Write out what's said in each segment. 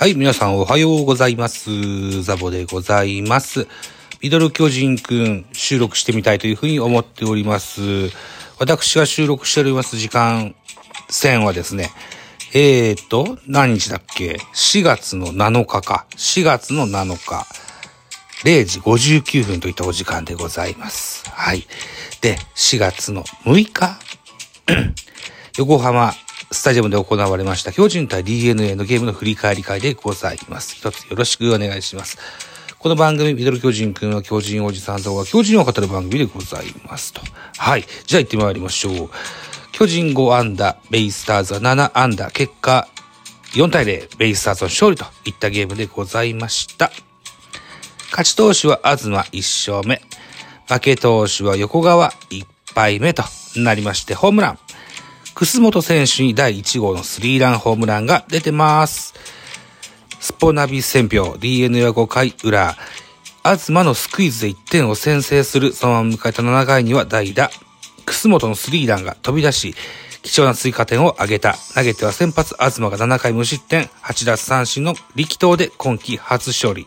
はい、皆さんおはようございます。ザボでございます。ミドル巨人くん収録してみたいというふうに思っております。私が収録しております時間線はですね、えーと、何日だっけ ?4 月の7日か。4月の7日。0時59分といったお時間でございます。はい。で、4月の6日 横浜スタジアムで行われました巨人対 DNA のゲームの振り返り会でございます。一つよろしくお願いします。この番組、ミドル巨人くんは巨人おじさん像は巨人を語る番組でございますと。はい。じゃあ行ってまいりましょう。巨人5アンダー、ベイスターズは7アンダー、結果4対0、ベイスターズの勝利といったゲームでございました。勝ち投手は東1勝目。負け投手は横川1敗目となりまして、ホームラン。楠本選手に第1号のスリーランホームランが出てます。スポナビ戦票、DNA は5回裏。東のスクイズで1点を先制する、そのまま迎えた7回には代打。楠本のスリーランが飛び出し、貴重な追加点を挙げた。投げては先発東が7回無失点、8奪三振の力投で今季初勝利。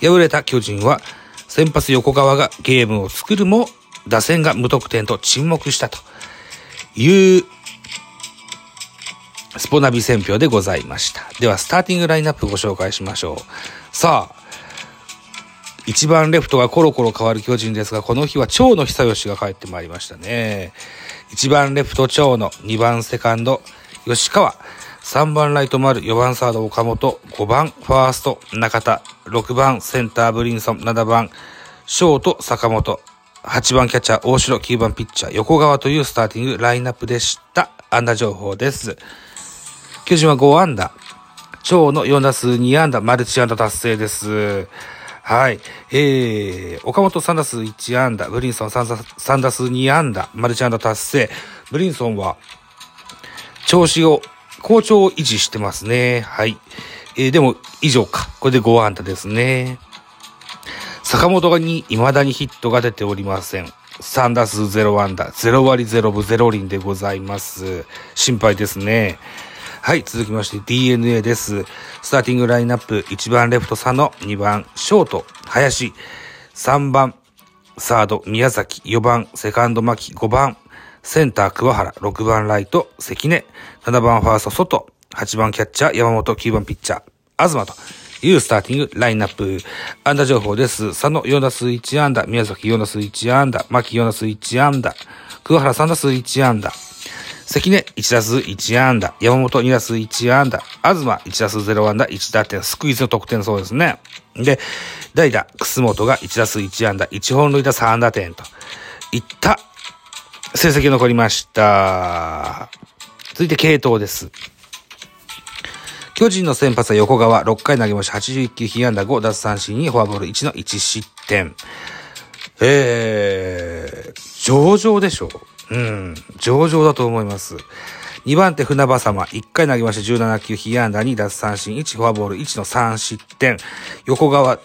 敗れた巨人は、先発横川がゲームを作るも、打線が無得点と沈黙したという、スポナビ選票でございました。では、スターティングラインナップご紹介しましょう。さあ、一番レフトがコロコロ変わる巨人ですが、この日は長野久義が帰ってまいりましたね。一番レフト長野、二番セカンド吉川、三番ライト丸、四番サード岡本、五番ファースト中田、六番センターブリンソン、七番ショート坂本、8番キャッチャー大城、9番ピッチャー横川というスターティングラインナップでした。安打情報です。巨人は5安打。長の4打数2安打、マルチ安打達成です。はい。えー、岡本3打数1安打、ブリンソン3打 ,3 打数2安打、マルチ安打達成。ブリンソンは、調子を、好調を維持してますね。はい。えー、でも、以上か。これで5安打ですね。坂本に未だにヒットが出ておりません。3打数0安打、0割0分0厘でございます。心配ですね。はい、続きまして DNA です。スターティングラインナップ、1番レフト佐野、2番ショート林、3番サード宮崎、4番セカンド牧、5番センター桑原、6番ライト関根、7番ファースト外、8番キャッチャー山本、9番ピッチャー東というスターティングラインナップ。安打情報です。佐野4打数1安打、宮崎4打数1安打、牧4打数1安打、桑原3打数1安打、関根1打数1安打、山本2打数1安打、東1打数0安打、1打点、スクイズの得点そうですね。で、代打、楠本が1打数1安打、1本塁打3打点といった成績残りました。続いて系統です。巨人の先発は横川、6回投げました。81球、被安打5、奪三振にフォアボール1の1失点。えー、上々でしょう。うん、上々だと思います。2番手船場様、1回投げました。17球、被安打2、奪三振1、フォアボール1の3失点。横川、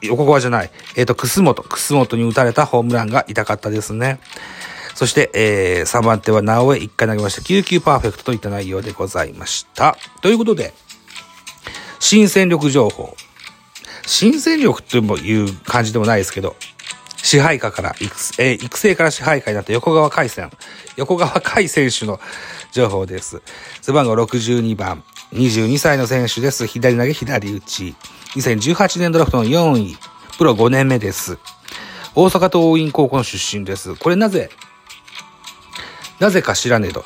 横川じゃない。えっ、ー、と、楠本、楠本に打たれたホームランが痛かったですね。そして、えー、3番手は直江1回投げました。9球パーフェクトといった内容でございました。ということで、新戦力情報。新戦力という感じでもないですけど、支配下から育成、えー、育成から支配下になった横川海戦、横川海選手の情報です。背番号62番、22歳の選手です。左投げ左打ち。2018年ドラフトの4位、プロ5年目です。大阪桐蔭高校の出身です。これなぜ、なぜか知らねえと、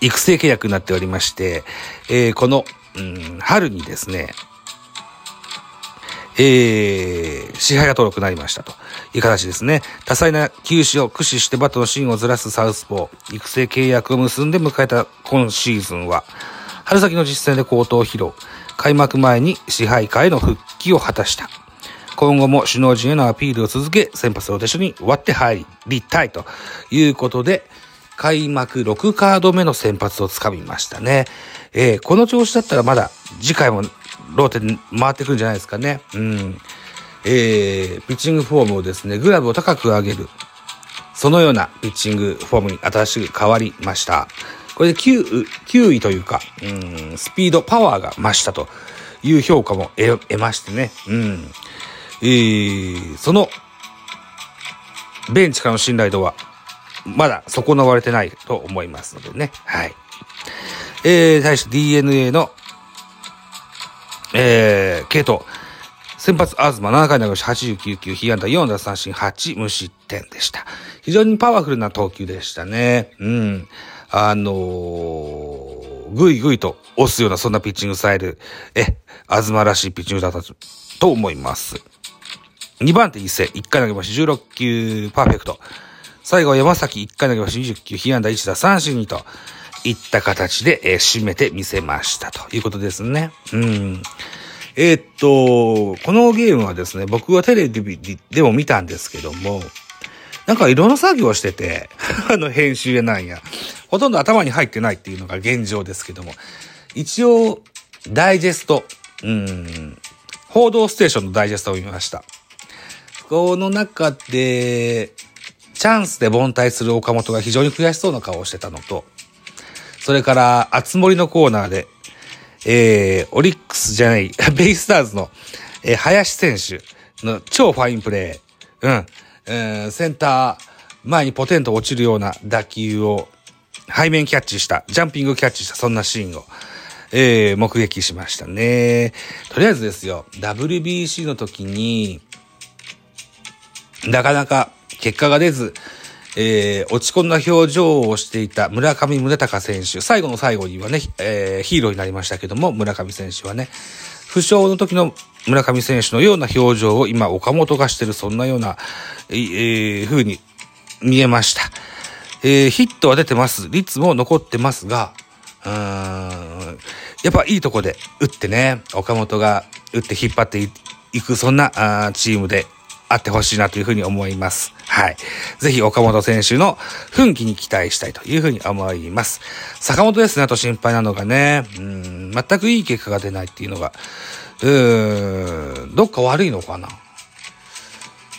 育成契約になっておりまして、えー、この、うん、春にですね、えー、支配が登録になりましたという形ですね。多彩な球種を駆使してバットの芯をずらすサウスポー、育成契約を結んで迎えた今シーズンは、春先の実戦で好投を披露。開幕前に支配下への復帰を果たした。今後も首脳陣へのアピールを続け、先発ローテーションに割って入りたいということで、開幕6カード目の先発をつかみましたね。えー、この調子だったらまだ次回もローテに回ってくるんじゃないですかね。うん。えー、ピッチングフォームをですね、グラブを高く上げる。そのようなピッチングフォームに新しく変わりました。これで 9, 9位というか、うん、スピード、パワーが増したという評価も得ましてね。うん。えー、その、ベンチからの信頼度は、まだ損なわれてないと思いますのでね。はい。えー、対して DNA の、えー、系統。先発、東、7回投げし89球、被安打4打三振8無失点でした。非常にパワフルな投球でしたね。うん。あのー、ぐいぐいと押すようなそんなピッチングスタイル、え、東らしいピッチングだったと思います。2番手一世、1回投げまし16球パーフェクト。最後は山崎1回投げまし20球、被安打1打三振2と、いった形で、えー、締めてみせましたということですね。うん。えー、っと、このゲームはですね、僕はテレビでも見たんですけども、なんかいろんな作業をしてて、あの編集やなんや、ほとんど頭に入ってないっていうのが現状ですけども、一応、ダイジェスト、うん、報道ステーションのダイジェストを見ました。この中で、チャンスで凡退する岡本が非常に悔しそうな顔をしてたのと、それから、あつ森のコーナーで、えー、オリックスじゃない、ベイスターズの、えー、林選手の超ファインプレー。うん。えー、センター前にポテンと落ちるような打球を背面キャッチした、ジャンピングキャッチした、そんなシーンを、えー、目撃しましたね。とりあえずですよ、WBC の時に、なかなか結果が出ず、えー、落ち込んだ表情をしていた村上宗隆選手、最後の最後にはね、えー、ヒーローになりましたけども、村上選手はね、負傷の時の村上選手のような表情を今岡本がしてる、そんなような、えー、風に見えました。えー、ヒットは出てます。率も残ってますが、うーん、やっぱいいとこで打ってね、岡本が打って引っ張っていく、そんなあチームであってほしいなというふうに思います。はい。ぜひ岡本選手の奮起に期待したいというふうに思います。坂本ですね、あと心配なのがね、うん、全くいい結果が出ないっていうのが、うーん、どっか悪いのかな。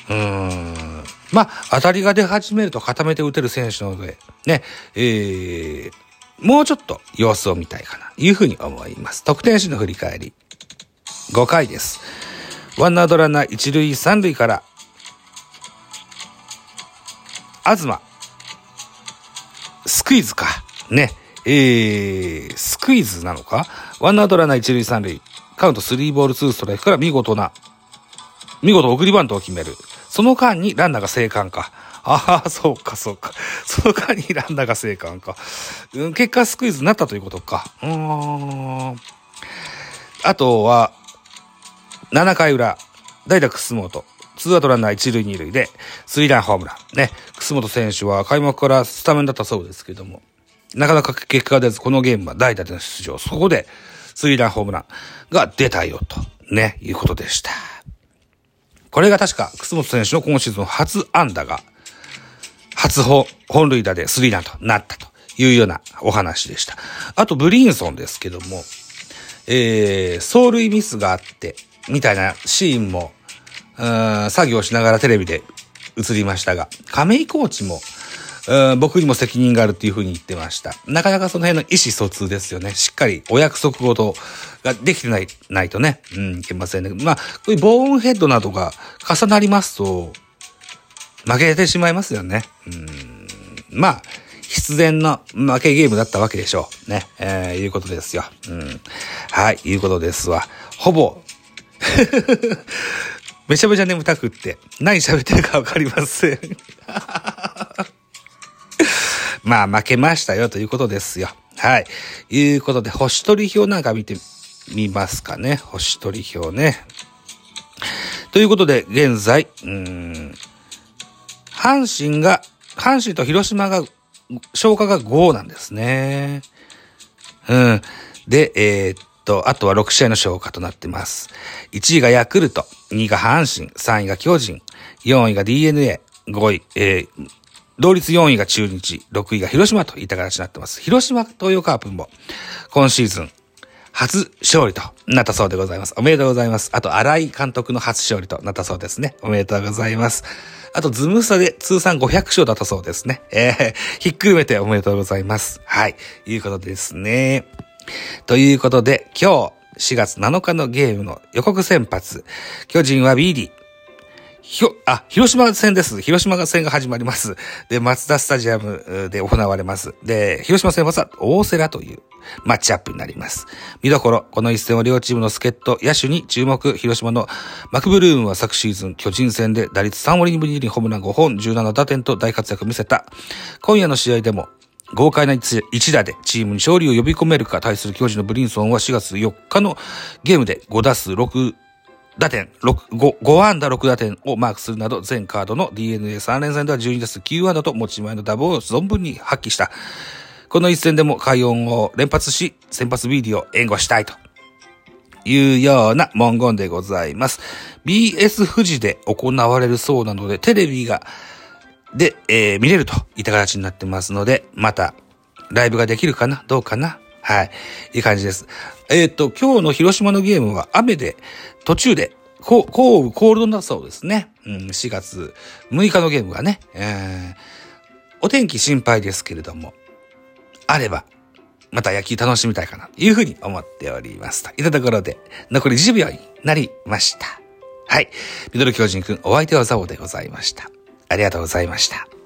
うーん。まあ、当たりが出始めると固めて打てる選手なので、ね、えー、もうちょっと様子を見たいかな、というふうに思います。得点手の振り返り。5回です。ワンアウトランナー一塁三塁から、東、スクイズか。ね。えー、スクイズなのか？ワンアウトランナー一塁三塁。カウントスリーボールツーストライクから見事な、見事送りバントを決める。その間にランナーが生還か。ああ、そうか、そうか。その間にランナーが生還か。うん、結果スクイズになったということか。うーん。あとは、7回裏、代打楠本。ツーアウトランナー一塁二塁で、スリーランホームラン。ね。楠本選手は開幕からスタメンだったそうですけども、なかなか結果が出ず、このゲームは代打での出場。そこで、スリーランホームランが出たよ、と、ね、いうことでした。これが確か、楠本選手の今シーズン初安打が、初本本塁打でスリーランとなったというようなお話でした。あと、ブリンソンですけども、えー、走塁ミスがあって、みたいなシーンも、うん作業しながらテレビで映りましたが、亀井コーチも、うん僕にも責任があるっていうふうに言ってました。なかなかその辺の意思疎通ですよね。しっかりお約束事ができてない、ないとね、うん、いけませんね。まあ、こういうボーンヘッドなどが重なりますと、負けてしまいますよね。うん、まあ、必然の負けゲームだったわけでしょう。ね。えー、いうことですよ。うん。はい、いうことですわ。ほぼ めちゃめちゃ眠たくって、何喋ってるかわかりません まあ、負けましたよということですよ。はい。いうことで、星取り表なんか見てみますかね。星取り表ね。ということで、現在、うん、阪神が、阪神と広島が、消化が5なんですね。うん。で、えー、っと、あとは6試合の消化となってます。1位がヤクルト、2位が阪神、3位が巨人、4位が DNA、5位、えー、同率4位が中日、6位が広島といった形になってます。広島東洋カープも今シーズン初勝利となったそうでございます。おめでとうございます。あと、荒井監督の初勝利となったそうですね。おめでとうございます。あと、ズムスタで通算500勝だったそうですね。えー、ひっくるめておめでとうございます。はい。いうことですね。ということで、今日4月7日のゲームの予告先発、巨人は BD、ひょ、あ、広島戦です。広島戦が始まります。で、松田スタジアムで行われます。で、広島戦はさ、大瀬良というマッチアップになります。見どころ、この一戦は両チームの助っ人、野手に注目、広島のマクブルームは昨シーズン、巨人戦で打率3割2分2厘ホームラン5本、17打点と大活躍を見せた。今夜の試合でも、豪快な一打でチームに勝利を呼び込めるか対する巨人のブリンソンは4月4日のゲームで5打数6打点、6、5、5安打6打点をマークするなど、全カードの DNA3 連戦では12打数9安打と持ち前のダブを存分に発揮した。この一戦でも快音を連発し、先発ビデオを援護したいというような文言でございます。BS 富士で行われるそうなので、テレビが、で、えー、見れるといった形になってますので、また、ライブができるかな？どうかな？はい。いい感じです。えっ、ー、と、今日の広島のゲームは雨で、途中で、こう、こうコールドだそうですね。うん、4月6日のゲームがね。えー、お天気心配ですけれども、あれば、また野球楽しみたいかな、というふうに思っております。といったところで、残り10秒になりました。はい。ミドル巨人くん、お相手はザボでございました。ありがとうございました。